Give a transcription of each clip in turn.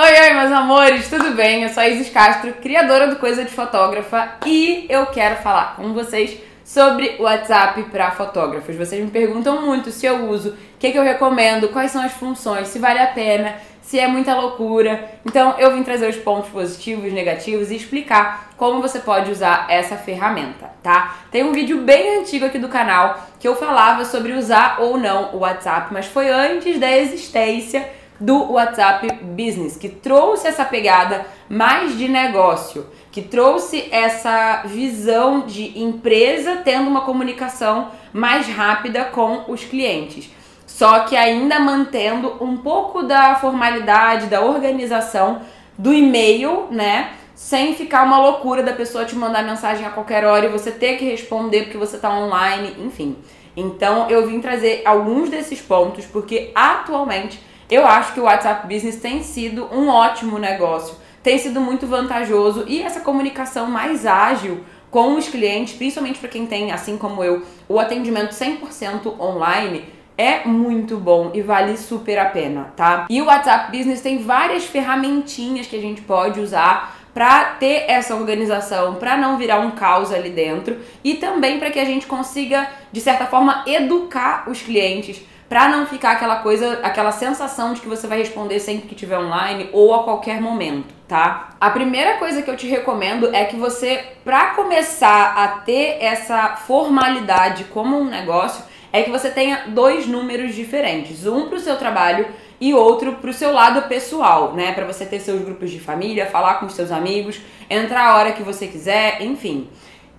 Oi, oi, meus amores, tudo bem? Eu sou a Isis Castro, criadora do Coisa de Fotógrafa, e eu quero falar com vocês sobre o WhatsApp para fotógrafos. Vocês me perguntam muito se eu uso, o que, que eu recomendo, quais são as funções, se vale a pena, se é muita loucura. Então, eu vim trazer os pontos positivos, negativos e explicar como você pode usar essa ferramenta, tá? Tem um vídeo bem antigo aqui do canal que eu falava sobre usar ou não o WhatsApp, mas foi antes da existência do WhatsApp Business, que trouxe essa pegada mais de negócio, que trouxe essa visão de empresa tendo uma comunicação mais rápida com os clientes. Só que ainda mantendo um pouco da formalidade, da organização do e-mail, né? Sem ficar uma loucura da pessoa te mandar mensagem a qualquer hora e você ter que responder porque você está online, enfim. Então eu vim trazer alguns desses pontos porque atualmente eu acho que o WhatsApp Business tem sido um ótimo negócio, tem sido muito vantajoso e essa comunicação mais ágil com os clientes, principalmente para quem tem, assim como eu, o atendimento 100% online, é muito bom e vale super a pena, tá? E o WhatsApp Business tem várias ferramentinhas que a gente pode usar para ter essa organização, para não virar um caos ali dentro e também para que a gente consiga, de certa forma, educar os clientes para não ficar aquela coisa, aquela sensação de que você vai responder sempre que estiver online ou a qualquer momento, tá? A primeira coisa que eu te recomendo é que você, para começar a ter essa formalidade como um negócio, é que você tenha dois números diferentes, um para o seu trabalho e outro para o seu lado pessoal, né? Para você ter seus grupos de família, falar com os seus amigos, entrar a hora que você quiser, enfim.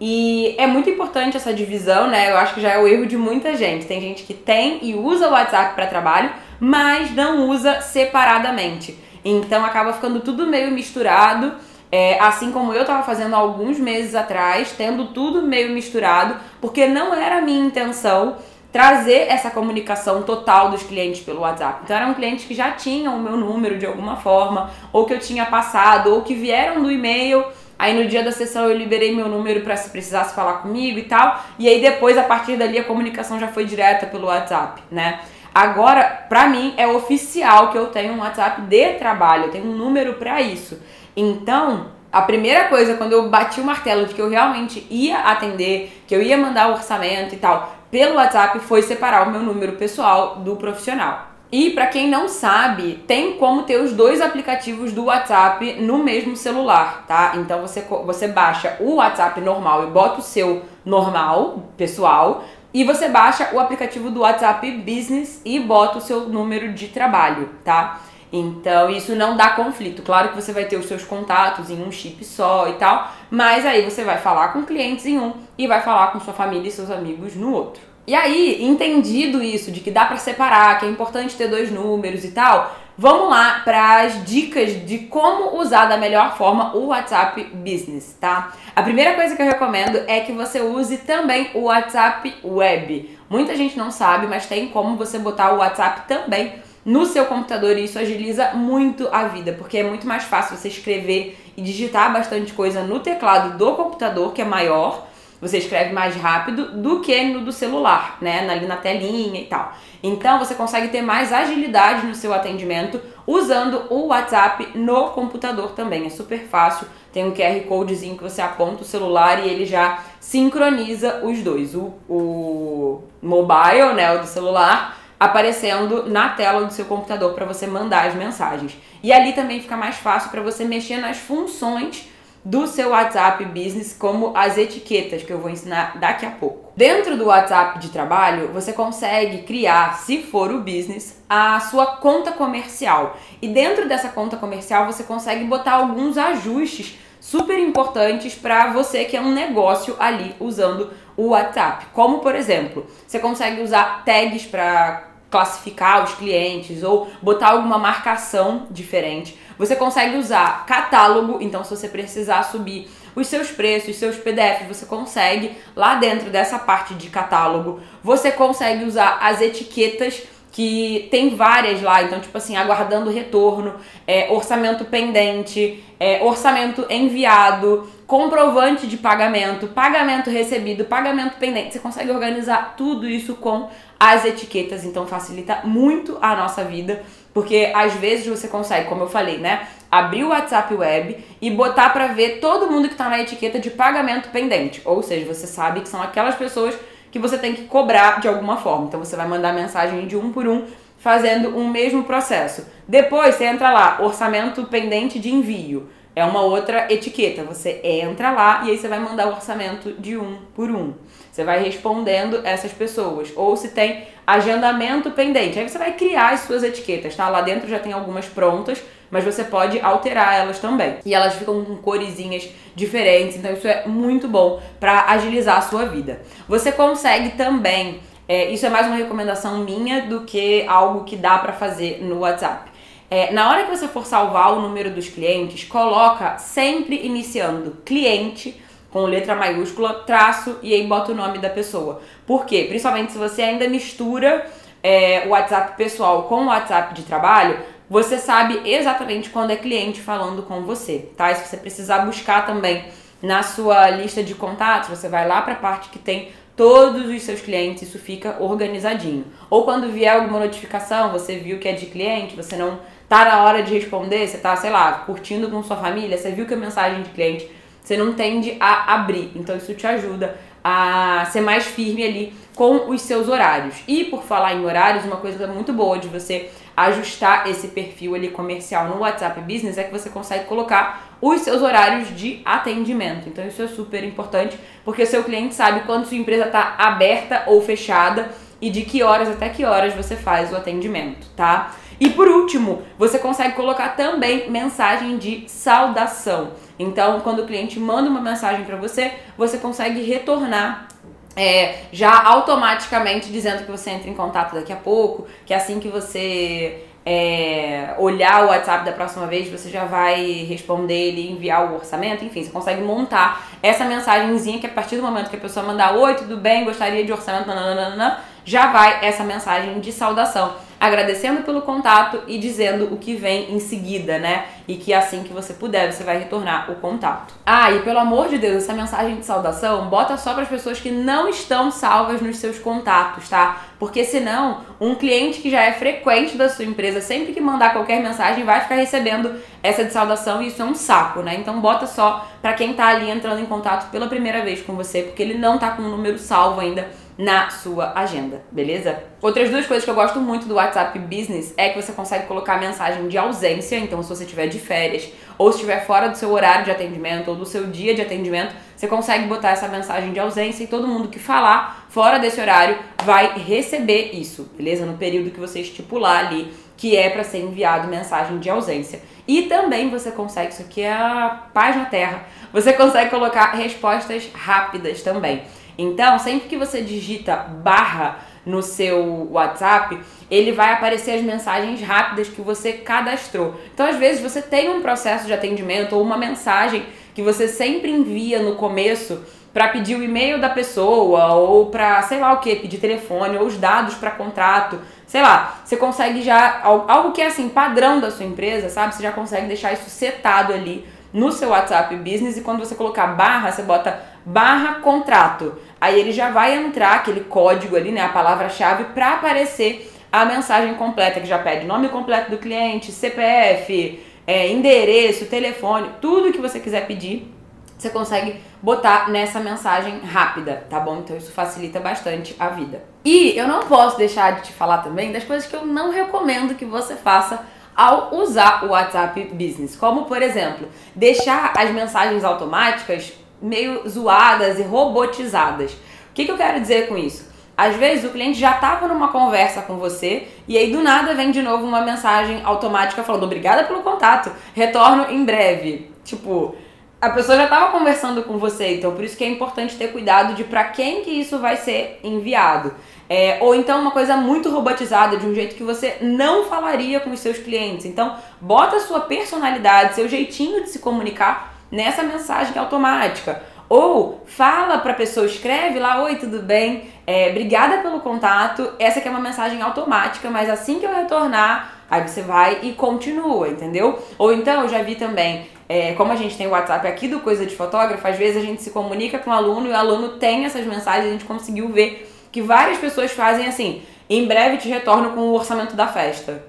E é muito importante essa divisão, né? Eu acho que já é o erro de muita gente. Tem gente que tem e usa o WhatsApp para trabalho, mas não usa separadamente. Então acaba ficando tudo meio misturado. É, assim como eu estava fazendo alguns meses atrás, tendo tudo meio misturado, porque não era a minha intenção trazer essa comunicação total dos clientes pelo WhatsApp. Então eram clientes que já tinham o meu número de alguma forma, ou que eu tinha passado, ou que vieram do e-mail Aí no dia da sessão eu liberei meu número para se precisasse falar comigo e tal. E aí depois, a partir dali, a comunicação já foi direta pelo WhatsApp, né? Agora, pra mim, é oficial que eu tenho um WhatsApp de trabalho, eu tenho um número para isso. Então, a primeira coisa, quando eu bati o martelo de que eu realmente ia atender, que eu ia mandar o orçamento e tal, pelo WhatsApp, foi separar o meu número pessoal do profissional. E para quem não sabe, tem como ter os dois aplicativos do WhatsApp no mesmo celular, tá? Então você, você baixa o WhatsApp normal e bota o seu normal, pessoal, e você baixa o aplicativo do WhatsApp Business e bota o seu número de trabalho, tá? Então isso não dá conflito. Claro que você vai ter os seus contatos em um chip só e tal, mas aí você vai falar com clientes em um e vai falar com sua família e seus amigos no outro. E aí, entendido isso, de que dá para separar, que é importante ter dois números e tal, vamos lá para as dicas de como usar da melhor forma o WhatsApp Business, tá? A primeira coisa que eu recomendo é que você use também o WhatsApp Web. Muita gente não sabe, mas tem como você botar o WhatsApp também no seu computador e isso agiliza muito a vida, porque é muito mais fácil você escrever e digitar bastante coisa no teclado do computador, que é maior, você escreve mais rápido do que no do celular, né? Ali na telinha e tal. Então você consegue ter mais agilidade no seu atendimento usando o WhatsApp no computador também. É super fácil. Tem um QR Codezinho que você aponta o celular e ele já sincroniza os dois. O, o mobile, né? O do celular aparecendo na tela do seu computador para você mandar as mensagens. E ali também fica mais fácil para você mexer nas funções do seu WhatsApp Business, como as etiquetas que eu vou ensinar daqui a pouco. Dentro do WhatsApp de trabalho, você consegue criar, se for o business, a sua conta comercial. E dentro dessa conta comercial, você consegue botar alguns ajustes super importantes para você que é um negócio ali usando o WhatsApp. Como, por exemplo, você consegue usar tags para classificar os clientes ou botar alguma marcação diferente. Você consegue usar catálogo, então se você precisar subir os seus preços, os seus PDFs, você consegue lá dentro dessa parte de catálogo. Você consegue usar as etiquetas que tem várias lá, então, tipo assim, aguardando retorno, é, orçamento pendente, é, orçamento enviado, comprovante de pagamento, pagamento recebido, pagamento pendente. Você consegue organizar tudo isso com as etiquetas, então facilita muito a nossa vida, porque às vezes você consegue, como eu falei, né, abrir o WhatsApp Web e botar para ver todo mundo que tá na etiqueta de pagamento pendente, ou seja, você sabe que são aquelas pessoas que você tem que cobrar de alguma forma. Então você vai mandar mensagem de um por um fazendo um mesmo processo. Depois você entra lá, orçamento pendente de envio. É uma outra etiqueta. Você entra lá e aí você vai mandar o orçamento de um por um. Você vai respondendo essas pessoas. Ou se tem agendamento pendente. Aí você vai criar as suas etiquetas, tá? Lá dentro já tem algumas prontas, mas você pode alterar elas também. E elas ficam com coresinhas diferentes, então isso é muito bom para agilizar a sua vida. Você consegue também, é, isso é mais uma recomendação minha do que algo que dá para fazer no WhatsApp. É, na hora que você for salvar o número dos clientes, coloca sempre iniciando cliente com letra maiúscula, traço e aí bota o nome da pessoa. Por quê? Principalmente se você ainda mistura é, o WhatsApp pessoal com o WhatsApp de trabalho, você sabe exatamente quando é cliente falando com você, tá? E se você precisar buscar também na sua lista de contatos, você vai lá para a parte que tem todos os seus clientes, isso fica organizadinho. Ou quando vier alguma notificação, você viu que é de cliente, você não tá na hora de responder, você tá, sei lá, curtindo com sua família, você viu que é mensagem de cliente, você não tende a abrir. Então isso te ajuda a ser mais firme ali com os seus horários. E por falar em horários, uma coisa muito boa de você ajustar esse perfil ali comercial no WhatsApp Business é que você consegue colocar os seus horários de atendimento. Então isso é super importante, porque seu cliente sabe quando sua empresa está aberta ou fechada e de que horas até que horas você faz o atendimento, tá? E por último, você consegue colocar também mensagem de saudação. Então, quando o cliente manda uma mensagem para você, você consegue retornar é, já automaticamente dizendo que você entra em contato daqui a pouco, que assim que você é, olhar o WhatsApp da próxima vez, você já vai responder ele, enviar o orçamento, enfim, você consegue montar essa mensagenzinha que a partir do momento que a pessoa mandar oi, tudo bem, gostaria de orçamento, nananana, já vai essa mensagem de saudação agradecendo pelo contato e dizendo o que vem em seguida, né? E que assim que você puder, você vai retornar o contato. Ah, e pelo amor de Deus, essa mensagem de saudação bota só para as pessoas que não estão salvas nos seus contatos, tá? Porque senão, um cliente que já é frequente da sua empresa, sempre que mandar qualquer mensagem, vai ficar recebendo essa de saudação e isso é um saco, né? Então bota só para quem tá ali entrando em contato pela primeira vez com você, porque ele não tá com o número salvo ainda na sua agenda, beleza? Outras duas coisas que eu gosto muito do WhatsApp Business é que você consegue colocar mensagem de ausência, então se você estiver de férias ou estiver fora do seu horário de atendimento ou do seu dia de atendimento, você consegue botar essa mensagem de ausência e todo mundo que falar fora desse horário vai receber isso, beleza? No período que você estipular ali que é para ser enviado mensagem de ausência. E também você consegue, isso aqui é a paz na terra, você consegue colocar respostas rápidas também. Então, sempre que você digita barra no seu WhatsApp, ele vai aparecer as mensagens rápidas que você cadastrou. Então, às vezes, você tem um processo de atendimento ou uma mensagem que você sempre envia no começo para pedir o e-mail da pessoa ou para, sei lá o que, pedir telefone ou os dados para contrato, sei lá, você consegue já algo que é assim padrão da sua empresa, sabe? Você já consegue deixar isso setado ali no seu WhatsApp Business e quando você colocar barra, você bota barra contrato. Aí ele já vai entrar aquele código ali, né, a palavra-chave para aparecer a mensagem completa que já pede nome completo do cliente, CPF, é, endereço, telefone, tudo que você quiser pedir, você consegue botar nessa mensagem rápida, tá bom? Então isso facilita bastante a vida. E eu não posso deixar de te falar também das coisas que eu não recomendo que você faça ao usar o WhatsApp Business, como por exemplo, deixar as mensagens automáticas meio zoadas e robotizadas. O que, que eu quero dizer com isso? Às vezes o cliente já estava numa conversa com você e aí do nada vem de novo uma mensagem automática falando obrigada pelo contato, retorno em breve. Tipo, a pessoa já estava conversando com você, então por isso que é importante ter cuidado de para quem que isso vai ser enviado. É, ou então uma coisa muito robotizada, de um jeito que você não falaria com os seus clientes. Então, bota a sua personalidade, seu jeitinho de se comunicar nessa mensagem automática. Ou fala pra pessoa, escreve lá, oi, tudo bem? É, obrigada pelo contato. Essa aqui é uma mensagem automática, mas assim que eu retornar, aí você vai e continua, entendeu? Ou então eu já vi também, é, como a gente tem o WhatsApp aqui do Coisa de Fotógrafo, às vezes a gente se comunica com o aluno e o aluno tem essas mensagens, a gente conseguiu ver que várias pessoas fazem assim, em breve te retorno com o orçamento da festa.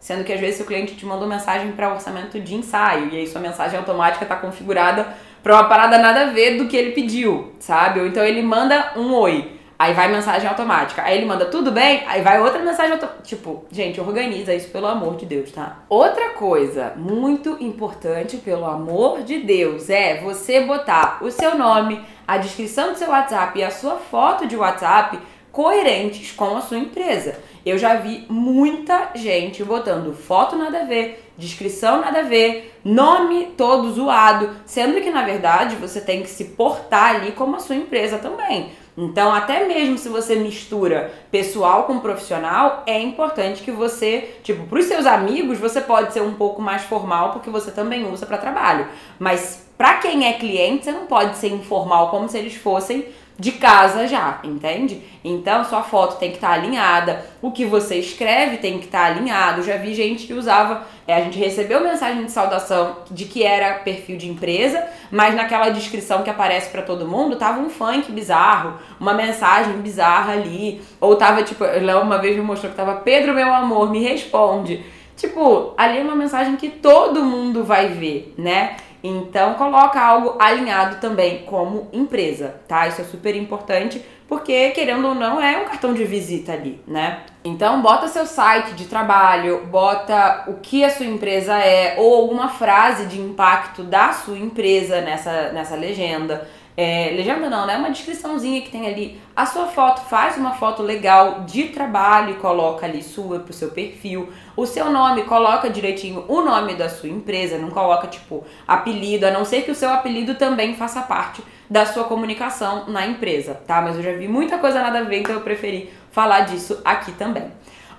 Sendo que às vezes o cliente te mandou mensagem para orçamento de ensaio e aí sua mensagem automática está configurada para uma parada nada a ver do que ele pediu, sabe? Ou então ele manda um oi. Aí vai mensagem automática. Aí ele manda tudo bem, aí vai outra mensagem automática. Tipo, gente, organiza isso pelo amor de Deus, tá? Outra coisa muito importante, pelo amor de Deus, é você botar o seu nome, a descrição do seu WhatsApp e a sua foto de WhatsApp coerentes com a sua empresa. Eu já vi muita gente botando foto nada a ver, descrição nada a ver, nome todo zoado, sendo que na verdade você tem que se portar ali como a sua empresa também. Então, até mesmo se você mistura pessoal com profissional, é importante que você, tipo, para os seus amigos, você pode ser um pouco mais formal porque você também usa para trabalho. Mas para quem é cliente, você não pode ser informal como se eles fossem de casa já, entende? Então sua foto tem que estar tá alinhada, o que você escreve tem que estar tá alinhado. Já vi gente que usava, é, a gente recebeu mensagem de saudação de que era perfil de empresa, mas naquela descrição que aparece para todo mundo tava um funk bizarro, uma mensagem bizarra ali, ou tava tipo, Léo uma vez me mostrou que tava Pedro meu amor, me responde. Tipo, ali é uma mensagem que todo mundo vai ver, né? Então coloca algo alinhado também como empresa, tá? Isso é super importante porque querendo ou não é um cartão de visita ali, né? Então bota seu site de trabalho, bota o que a sua empresa é ou alguma frase de impacto da sua empresa nessa, nessa legenda. É, legenda não, né? Uma descriçãozinha que tem ali a sua foto, faz uma foto legal de trabalho e coloca ali sua pro seu perfil. O seu nome, coloca direitinho o nome da sua empresa, não coloca tipo apelido, a não ser que o seu apelido também faça parte da sua comunicação na empresa, tá? Mas eu já vi muita coisa nada a ver, então eu preferi falar disso aqui também.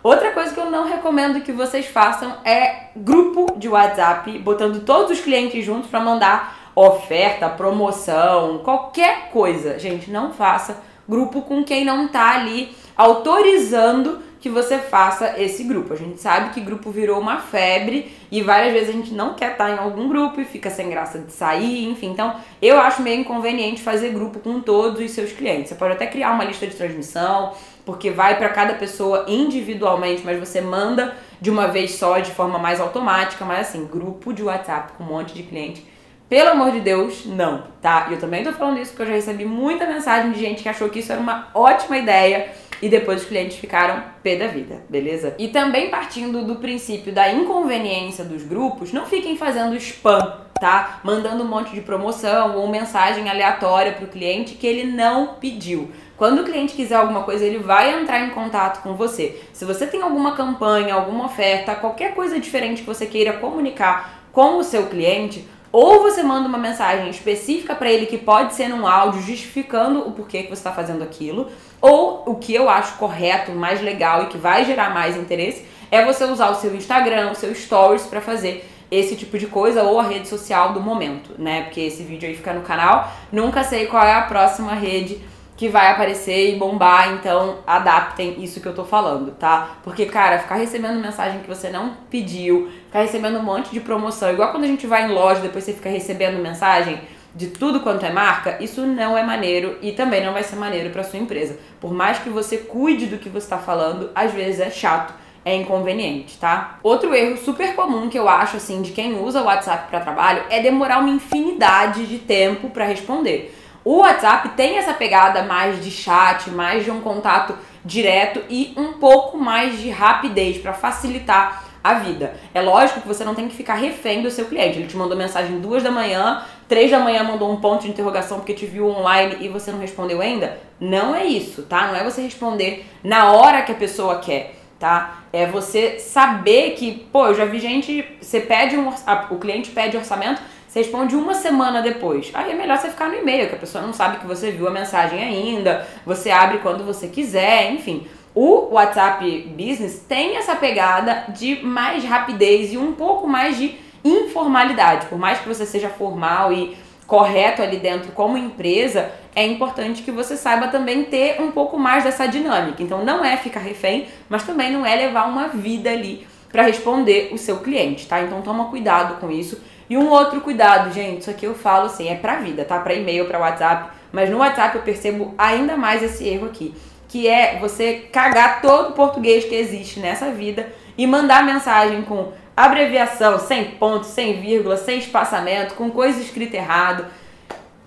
Outra coisa que eu não recomendo que vocês façam é grupo de WhatsApp, botando todos os clientes juntos para mandar oferta, promoção, qualquer coisa. Gente, não faça grupo com quem não tá ali autorizando que você faça esse grupo. A gente sabe que grupo virou uma febre e várias vezes a gente não quer estar tá em algum grupo e fica sem graça de sair, enfim. Então, eu acho meio inconveniente fazer grupo com todos os seus clientes. Você pode até criar uma lista de transmissão, porque vai para cada pessoa individualmente, mas você manda de uma vez só, de forma mais automática, mas assim, grupo de WhatsApp com um monte de cliente pelo amor de Deus, não, tá? E eu também tô falando isso porque eu já recebi muita mensagem de gente que achou que isso era uma ótima ideia e depois os clientes ficaram pé da vida, beleza? E também partindo do princípio da inconveniência dos grupos, não fiquem fazendo spam, tá? Mandando um monte de promoção ou mensagem aleatória pro cliente que ele não pediu. Quando o cliente quiser alguma coisa, ele vai entrar em contato com você. Se você tem alguma campanha, alguma oferta, qualquer coisa diferente que você queira comunicar com o seu cliente, ou você manda uma mensagem específica para ele que pode ser num áudio justificando o porquê que você está fazendo aquilo, ou o que eu acho correto, mais legal e que vai gerar mais interesse é você usar o seu Instagram, o seu Stories para fazer esse tipo de coisa ou a rede social do momento, né? Porque esse vídeo aí fica no canal, nunca sei qual é a próxima rede que vai aparecer e bombar, então adaptem isso que eu tô falando, tá? Porque, cara, ficar recebendo mensagem que você não pediu, ficar recebendo um monte de promoção, igual quando a gente vai em loja, depois você fica recebendo mensagem de tudo quanto é marca, isso não é maneiro e também não vai ser maneiro para sua empresa. Por mais que você cuide do que você está falando, às vezes é chato, é inconveniente, tá? Outro erro super comum que eu acho assim de quem usa o WhatsApp para trabalho é demorar uma infinidade de tempo para responder. O WhatsApp tem essa pegada mais de chat, mais de um contato direto e um pouco mais de rapidez para facilitar a vida. É lógico que você não tem que ficar refém do seu cliente. Ele te mandou mensagem duas da manhã, três da manhã mandou um ponto de interrogação porque te viu online e você não respondeu ainda. Não é isso, tá? Não é você responder na hora que a pessoa quer, tá? É você saber que, pô, eu já vi gente, você pede um, o cliente pede orçamento, você responde uma semana depois. Aí é melhor você ficar no e-mail, que a pessoa não sabe que você viu a mensagem ainda, você abre quando você quiser, enfim. O WhatsApp Business tem essa pegada de mais rapidez e um pouco mais de informalidade. Por mais que você seja formal e correto ali dentro como empresa, é importante que você saiba também ter um pouco mais dessa dinâmica. Então não é ficar refém, mas também não é levar uma vida ali para responder o seu cliente, tá? Então toma cuidado com isso. E um outro cuidado, gente, isso aqui eu falo assim, é pra vida, tá? Para e-mail, para WhatsApp, mas no WhatsApp eu percebo ainda mais esse erro aqui, que é você cagar todo o português que existe nessa vida e mandar mensagem com abreviação, sem ponto, sem vírgula, sem espaçamento, com coisa escrita errado.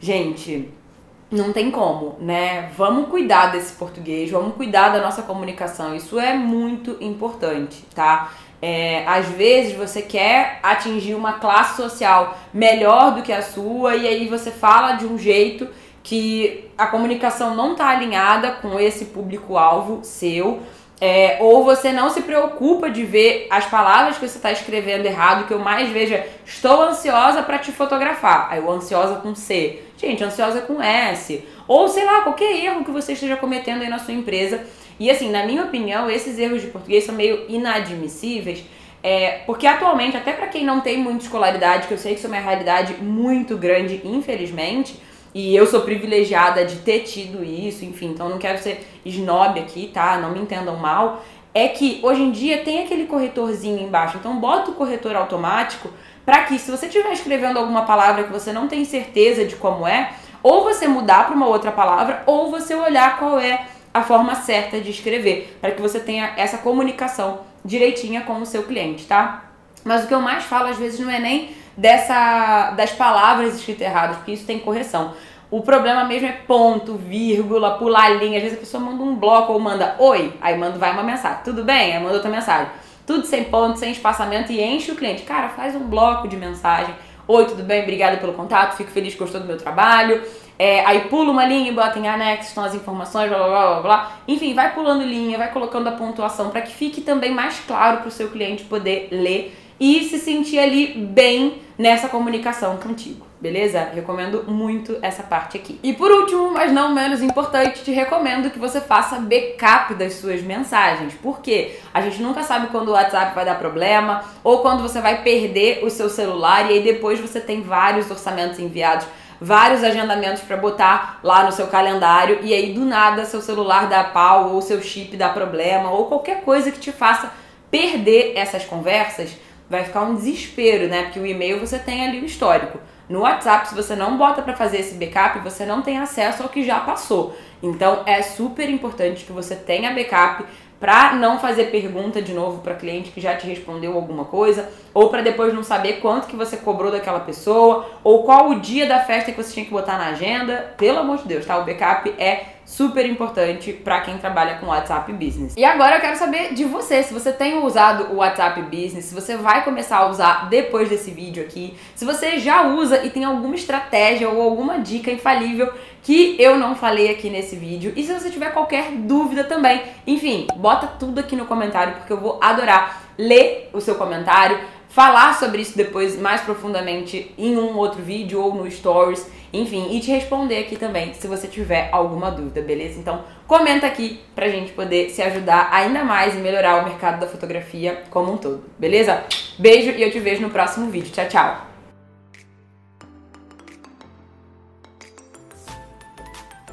Gente, não tem como, né? Vamos cuidar desse português, vamos cuidar da nossa comunicação. Isso é muito importante, tá? É, às vezes você quer atingir uma classe social melhor do que a sua e aí você fala de um jeito que a comunicação não está alinhada com esse público-alvo seu é, ou você não se preocupa de ver as palavras que você está escrevendo errado, que eu mais vejo é estou ansiosa para te fotografar. Aí o ansiosa com C. Gente, ansiosa com S. Ou sei lá, qualquer erro que você esteja cometendo aí na sua empresa. E assim, na minha opinião, esses erros de português são meio inadmissíveis. É, porque atualmente, até para quem não tem muita escolaridade, que eu sei que isso é uma realidade muito grande, infelizmente, e eu sou privilegiada de ter tido isso, enfim, então não quero ser snob aqui, tá? Não me entendam mal. É que hoje em dia tem aquele corretorzinho embaixo, então bota o corretor automático para que se você estiver escrevendo alguma palavra que você não tem certeza de como é, ou você mudar para uma outra palavra, ou você olhar qual é a forma certa de escrever, para que você tenha essa comunicação direitinha com o seu cliente, tá? Mas o que eu mais falo às vezes não é nem dessa das palavras escritas erradas, porque isso tem correção. O problema mesmo é ponto, vírgula, pular linha. Às vezes a pessoa manda um bloco ou manda oi, aí manda vai uma mensagem. Tudo bem? Aí manda outra mensagem. Tudo sem ponto, sem espaçamento e enche o cliente. Cara, faz um bloco de mensagem. Oi, tudo bem? Obrigada pelo contato. Fico feliz gostou do meu trabalho. É, aí pula uma linha e bota em anexo, estão as informações, blá blá blá blá. Enfim, vai pulando linha, vai colocando a pontuação para que fique também mais claro para o seu cliente poder ler e se sentir ali bem nessa comunicação contigo, beleza? Recomendo muito essa parte aqui. E por último, mas não menos importante, te recomendo que você faça backup das suas mensagens. Porque a gente nunca sabe quando o WhatsApp vai dar problema ou quando você vai perder o seu celular e aí depois você tem vários orçamentos enviados vários agendamentos para botar lá no seu calendário e aí do nada seu celular dá pau ou seu chip dá problema ou qualquer coisa que te faça perder essas conversas vai ficar um desespero, né? Porque o e-mail você tem ali o histórico. No WhatsApp, se você não bota para fazer esse backup, você não tem acesso ao que já passou. Então é super importante que você tenha backup para não fazer pergunta de novo para cliente que já te respondeu alguma coisa, ou para depois não saber quanto que você cobrou daquela pessoa, ou qual o dia da festa que você tinha que botar na agenda. Pelo amor de Deus, tá? O backup é super importante para quem trabalha com WhatsApp Business. E agora eu quero saber de você, se você tem usado o WhatsApp Business, se você vai começar a usar depois desse vídeo aqui, se você já usa e tem alguma estratégia ou alguma dica infalível que eu não falei aqui nesse vídeo. E se você tiver qualquer dúvida também, enfim, bota tudo aqui no comentário porque eu vou adorar ler o seu comentário, falar sobre isso depois mais profundamente em um outro vídeo ou no Stories, enfim, e te responder aqui também se você tiver alguma dúvida, beleza? Então comenta aqui pra gente poder se ajudar ainda mais e melhorar o mercado da fotografia como um todo, beleza? Beijo e eu te vejo no próximo vídeo. Tchau, tchau!